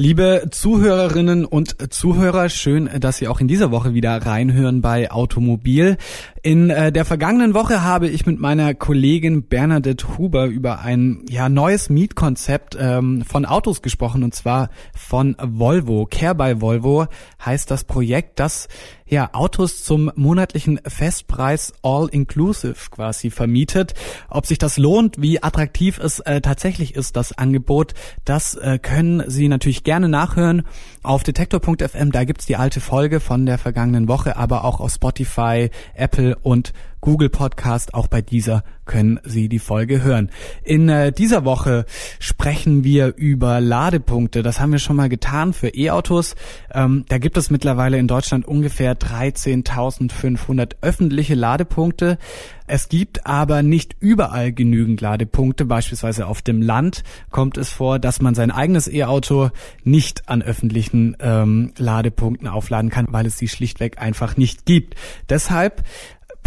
Liebe Zuhörerinnen und Zuhörer, schön, dass Sie auch in dieser Woche wieder reinhören bei Automobil. In äh, der vergangenen Woche habe ich mit meiner Kollegin Bernadette Huber über ein ja, neues Mietkonzept ähm, von Autos gesprochen und zwar von Volvo. Care by Volvo heißt das Projekt, das ja Autos zum monatlichen Festpreis All-Inclusive quasi vermietet. Ob sich das lohnt, wie attraktiv es äh, tatsächlich ist, das Angebot, das äh, können Sie natürlich gerne nachhören auf detektor.fm. Da gibt's die alte Folge von der vergangenen Woche, aber auch auf Spotify, Apple und Google Podcast. Auch bei dieser können Sie die Folge hören. In äh, dieser Woche sprechen wir über Ladepunkte. Das haben wir schon mal getan für E-Autos. Ähm, da gibt es mittlerweile in Deutschland ungefähr 13.500 öffentliche Ladepunkte. Es gibt aber nicht überall genügend Ladepunkte. Beispielsweise auf dem Land kommt es vor, dass man sein eigenes E-Auto nicht an öffentlichen ähm, Ladepunkten aufladen kann, weil es sie schlichtweg einfach nicht gibt. Deshalb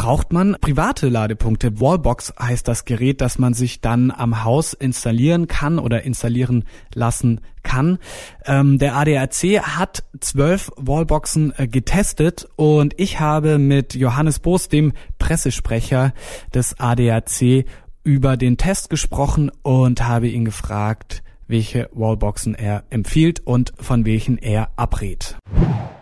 braucht man private Ladepunkte. Wallbox heißt das Gerät, das man sich dann am Haus installieren kann oder installieren lassen kann. Ähm, der ADAC hat zwölf Wallboxen äh, getestet und ich habe mit Johannes Boos, dem Pressesprecher des ADAC, über den Test gesprochen und habe ihn gefragt, welche Wallboxen er empfiehlt und von welchen er abrät.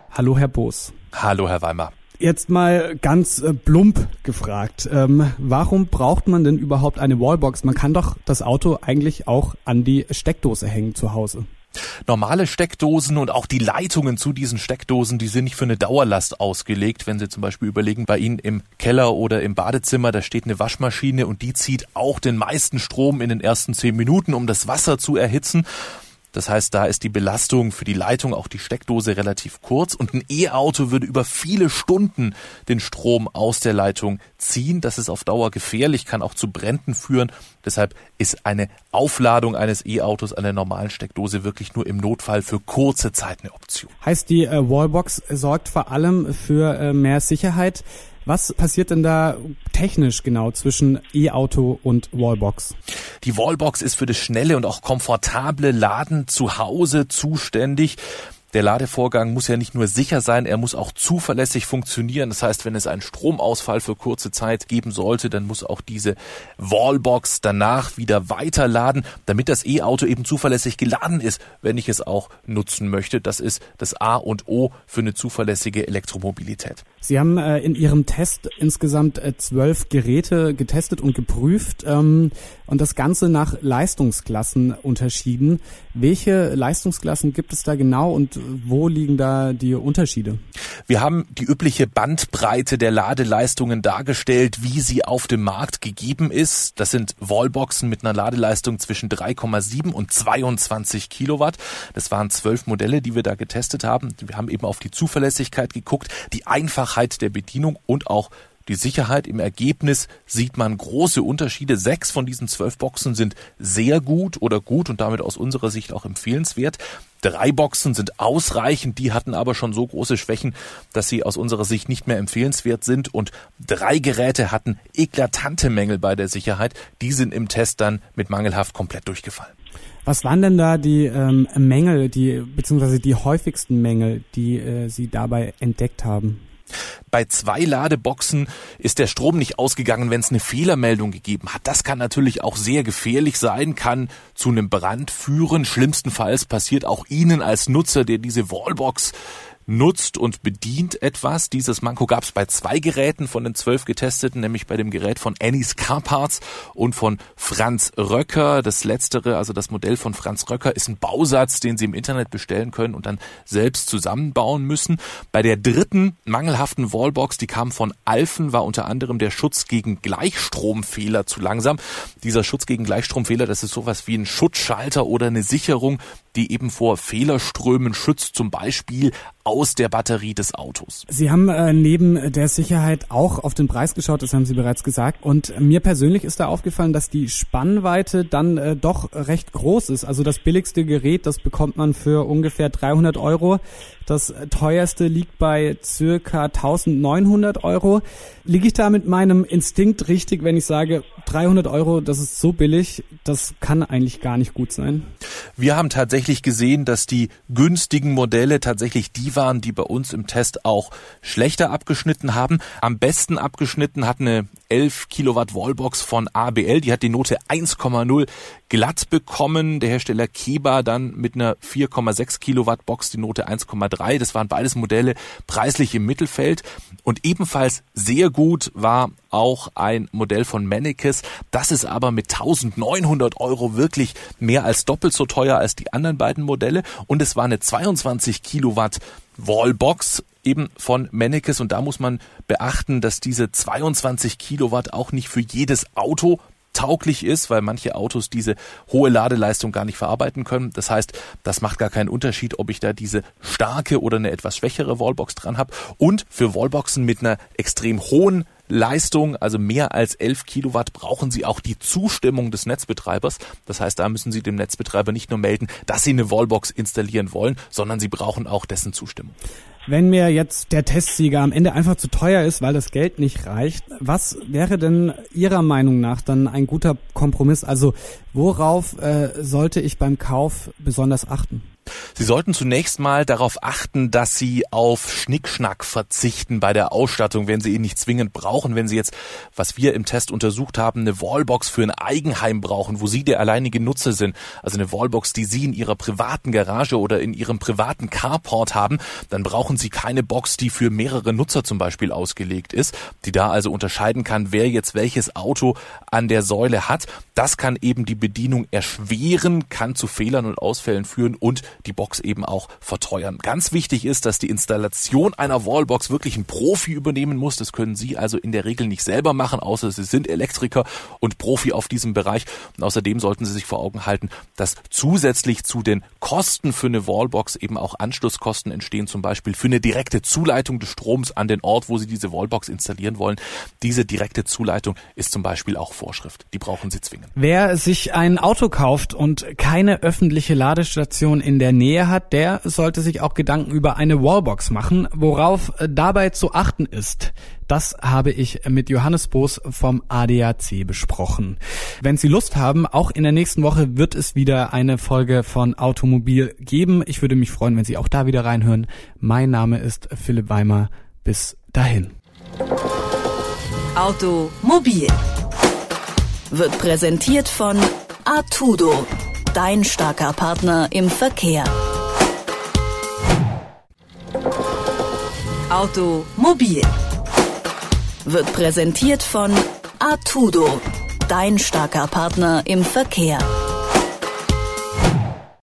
Hallo, Herr Boos. Hallo, Herr Weimar. Jetzt mal ganz äh, plump gefragt, ähm, warum braucht man denn überhaupt eine Wallbox? Man kann doch das Auto eigentlich auch an die Steckdose hängen zu Hause. Normale Steckdosen und auch die Leitungen zu diesen Steckdosen, die sind nicht für eine Dauerlast ausgelegt. Wenn Sie zum Beispiel überlegen, bei Ihnen im Keller oder im Badezimmer, da steht eine Waschmaschine und die zieht auch den meisten Strom in den ersten zehn Minuten, um das Wasser zu erhitzen. Das heißt, da ist die Belastung für die Leitung, auch die Steckdose relativ kurz und ein E-Auto würde über viele Stunden den Strom aus der Leitung ziehen. Das ist auf Dauer gefährlich, kann auch zu Bränden führen. Deshalb ist eine Aufladung eines E-Autos an der normalen Steckdose wirklich nur im Notfall für kurze Zeit eine Option. Heißt, die äh, Wallbox sorgt vor allem für äh, mehr Sicherheit. Was passiert denn da technisch genau zwischen E-Auto und Wallbox? Die Wallbox ist für das schnelle und auch komfortable Laden zu Hause zuständig. Der Ladevorgang muss ja nicht nur sicher sein, er muss auch zuverlässig funktionieren. Das heißt, wenn es einen Stromausfall für kurze Zeit geben sollte, dann muss auch diese Wallbox danach wieder weiterladen, damit das E-Auto eben zuverlässig geladen ist, wenn ich es auch nutzen möchte. Das ist das A und O für eine zuverlässige Elektromobilität. Sie haben äh, in Ihrem Test insgesamt äh, zwölf Geräte getestet und geprüft ähm, und das Ganze nach Leistungsklassen unterschieden. Welche Leistungsklassen gibt es da genau und wo liegen da die Unterschiede? Wir haben die übliche Bandbreite der Ladeleistungen dargestellt, wie sie auf dem Markt gegeben ist. Das sind Wallboxen mit einer Ladeleistung zwischen 3,7 und 22 Kilowatt. Das waren zwölf Modelle, die wir da getestet haben. Wir haben eben auf die Zuverlässigkeit geguckt, die Einfachheit der Bedienung und auch die Sicherheit. Im Ergebnis sieht man große Unterschiede. Sechs von diesen zwölf Boxen sind sehr gut oder gut und damit aus unserer Sicht auch empfehlenswert. Drei Boxen sind ausreichend, die hatten aber schon so große Schwächen, dass sie aus unserer Sicht nicht mehr empfehlenswert sind. Und drei Geräte hatten eklatante Mängel bei der Sicherheit. Die sind im Test dann mit mangelhaft komplett durchgefallen. Was waren denn da die ähm, Mängel, die beziehungsweise die häufigsten Mängel, die äh, Sie dabei entdeckt haben? Bei zwei Ladeboxen ist der Strom nicht ausgegangen, wenn es eine Fehlermeldung gegeben hat. Das kann natürlich auch sehr gefährlich sein, kann zu einem Brand führen. Schlimmstenfalls passiert auch Ihnen als Nutzer, der diese Wallbox nutzt und bedient etwas. Dieses Manko gab es bei zwei Geräten von den zwölf getesteten, nämlich bei dem Gerät von Annie's Car Parts und von Franz Röcker. Das letztere, also das Modell von Franz Röcker, ist ein Bausatz, den Sie im Internet bestellen können und dann selbst zusammenbauen müssen. Bei der dritten mangelhaften Wallbox, die kam von Alphen, war unter anderem der Schutz gegen Gleichstromfehler zu langsam. Dieser Schutz gegen Gleichstromfehler, das ist sowas wie ein Schutzschalter oder eine Sicherung, die eben vor Fehlerströmen schützt, zum Beispiel der Batterie des Autos. Sie haben äh, neben der Sicherheit auch auf den Preis geschaut, das haben Sie bereits gesagt. Und mir persönlich ist da aufgefallen, dass die Spannweite dann äh, doch recht groß ist. Also das billigste Gerät, das bekommt man für ungefähr 300 Euro. Das teuerste liegt bei circa 1900 Euro. Liege ich da mit meinem Instinkt richtig, wenn ich sage, 300 Euro, das ist so billig, das kann eigentlich gar nicht gut sein? Wir haben tatsächlich gesehen, dass die günstigen Modelle tatsächlich die waren, die bei uns im Test auch schlechter abgeschnitten haben. Am besten abgeschnitten hat eine 11 Kilowatt Wallbox von ABL. Die hat die Note 1,0 glatt bekommen. Der Hersteller Keba dann mit einer 4,6 Kilowatt Box die Note 1,3. Das waren beides Modelle preislich im Mittelfeld. Und ebenfalls sehr gut war auch ein Modell von Mannekes. Das ist aber mit 1900 Euro wirklich mehr als doppelt so teuer als die anderen beiden Modelle. Und es war eine 22 Kilowatt Wallbox eben von Mennekes und da muss man beachten, dass diese 22 Kilowatt auch nicht für jedes Auto tauglich ist, weil manche Autos diese hohe Ladeleistung gar nicht verarbeiten können. Das heißt, das macht gar keinen Unterschied, ob ich da diese starke oder eine etwas schwächere Wallbox dran habe. Und für Wallboxen mit einer extrem hohen Leistung, also mehr als 11 Kilowatt, brauchen Sie auch die Zustimmung des Netzbetreibers. Das heißt, da müssen Sie dem Netzbetreiber nicht nur melden, dass Sie eine Wallbox installieren wollen, sondern Sie brauchen auch dessen Zustimmung. Wenn mir jetzt der Testsieger am Ende einfach zu teuer ist, weil das Geld nicht reicht, was wäre denn Ihrer Meinung nach dann ein guter Kompromiss? Also worauf äh, sollte ich beim Kauf besonders achten? Sie sollten zunächst mal darauf achten, dass Sie auf Schnickschnack verzichten bei der Ausstattung, wenn Sie ihn nicht zwingend brauchen. Wenn Sie jetzt, was wir im Test untersucht haben, eine Wallbox für ein Eigenheim brauchen, wo Sie der alleinige Nutzer sind, also eine Wallbox, die Sie in Ihrer privaten Garage oder in Ihrem privaten Carport haben, dann brauchen Sie keine Box, die für mehrere Nutzer zum Beispiel ausgelegt ist, die da also unterscheiden kann, wer jetzt welches Auto an der Säule hat. Das kann eben die Bedienung erschweren, kann zu Fehlern und Ausfällen führen und die Box eben auch verteuern. Ganz wichtig ist, dass die Installation einer Wallbox wirklich ein Profi übernehmen muss. Das können Sie also in der Regel nicht selber machen, außer Sie sind Elektriker und Profi auf diesem Bereich. Und außerdem sollten Sie sich vor Augen halten, dass zusätzlich zu den Kosten für eine Wallbox eben auch Anschlusskosten entstehen, zum Beispiel für eine direkte Zuleitung des Stroms an den Ort, wo Sie diese Wallbox installieren wollen. Diese direkte Zuleitung ist zum Beispiel auch Vorschrift. Die brauchen Sie zwingend. Wer sich ein Auto kauft und keine öffentliche Ladestation in der Nähe hat, der sollte sich auch Gedanken über eine Wallbox machen. Worauf äh, dabei zu achten ist, das habe ich mit Johannes Boos vom ADAC besprochen. Wenn Sie Lust haben, auch in der nächsten Woche wird es wieder eine Folge von Automobil geben. Ich würde mich freuen, wenn Sie auch da wieder reinhören. Mein Name ist Philipp Weimer. Bis dahin. Automobil wird präsentiert von Artudo dein starker Partner im Verkehr. Automobil wird präsentiert von Artudo, dein starker Partner im Verkehr.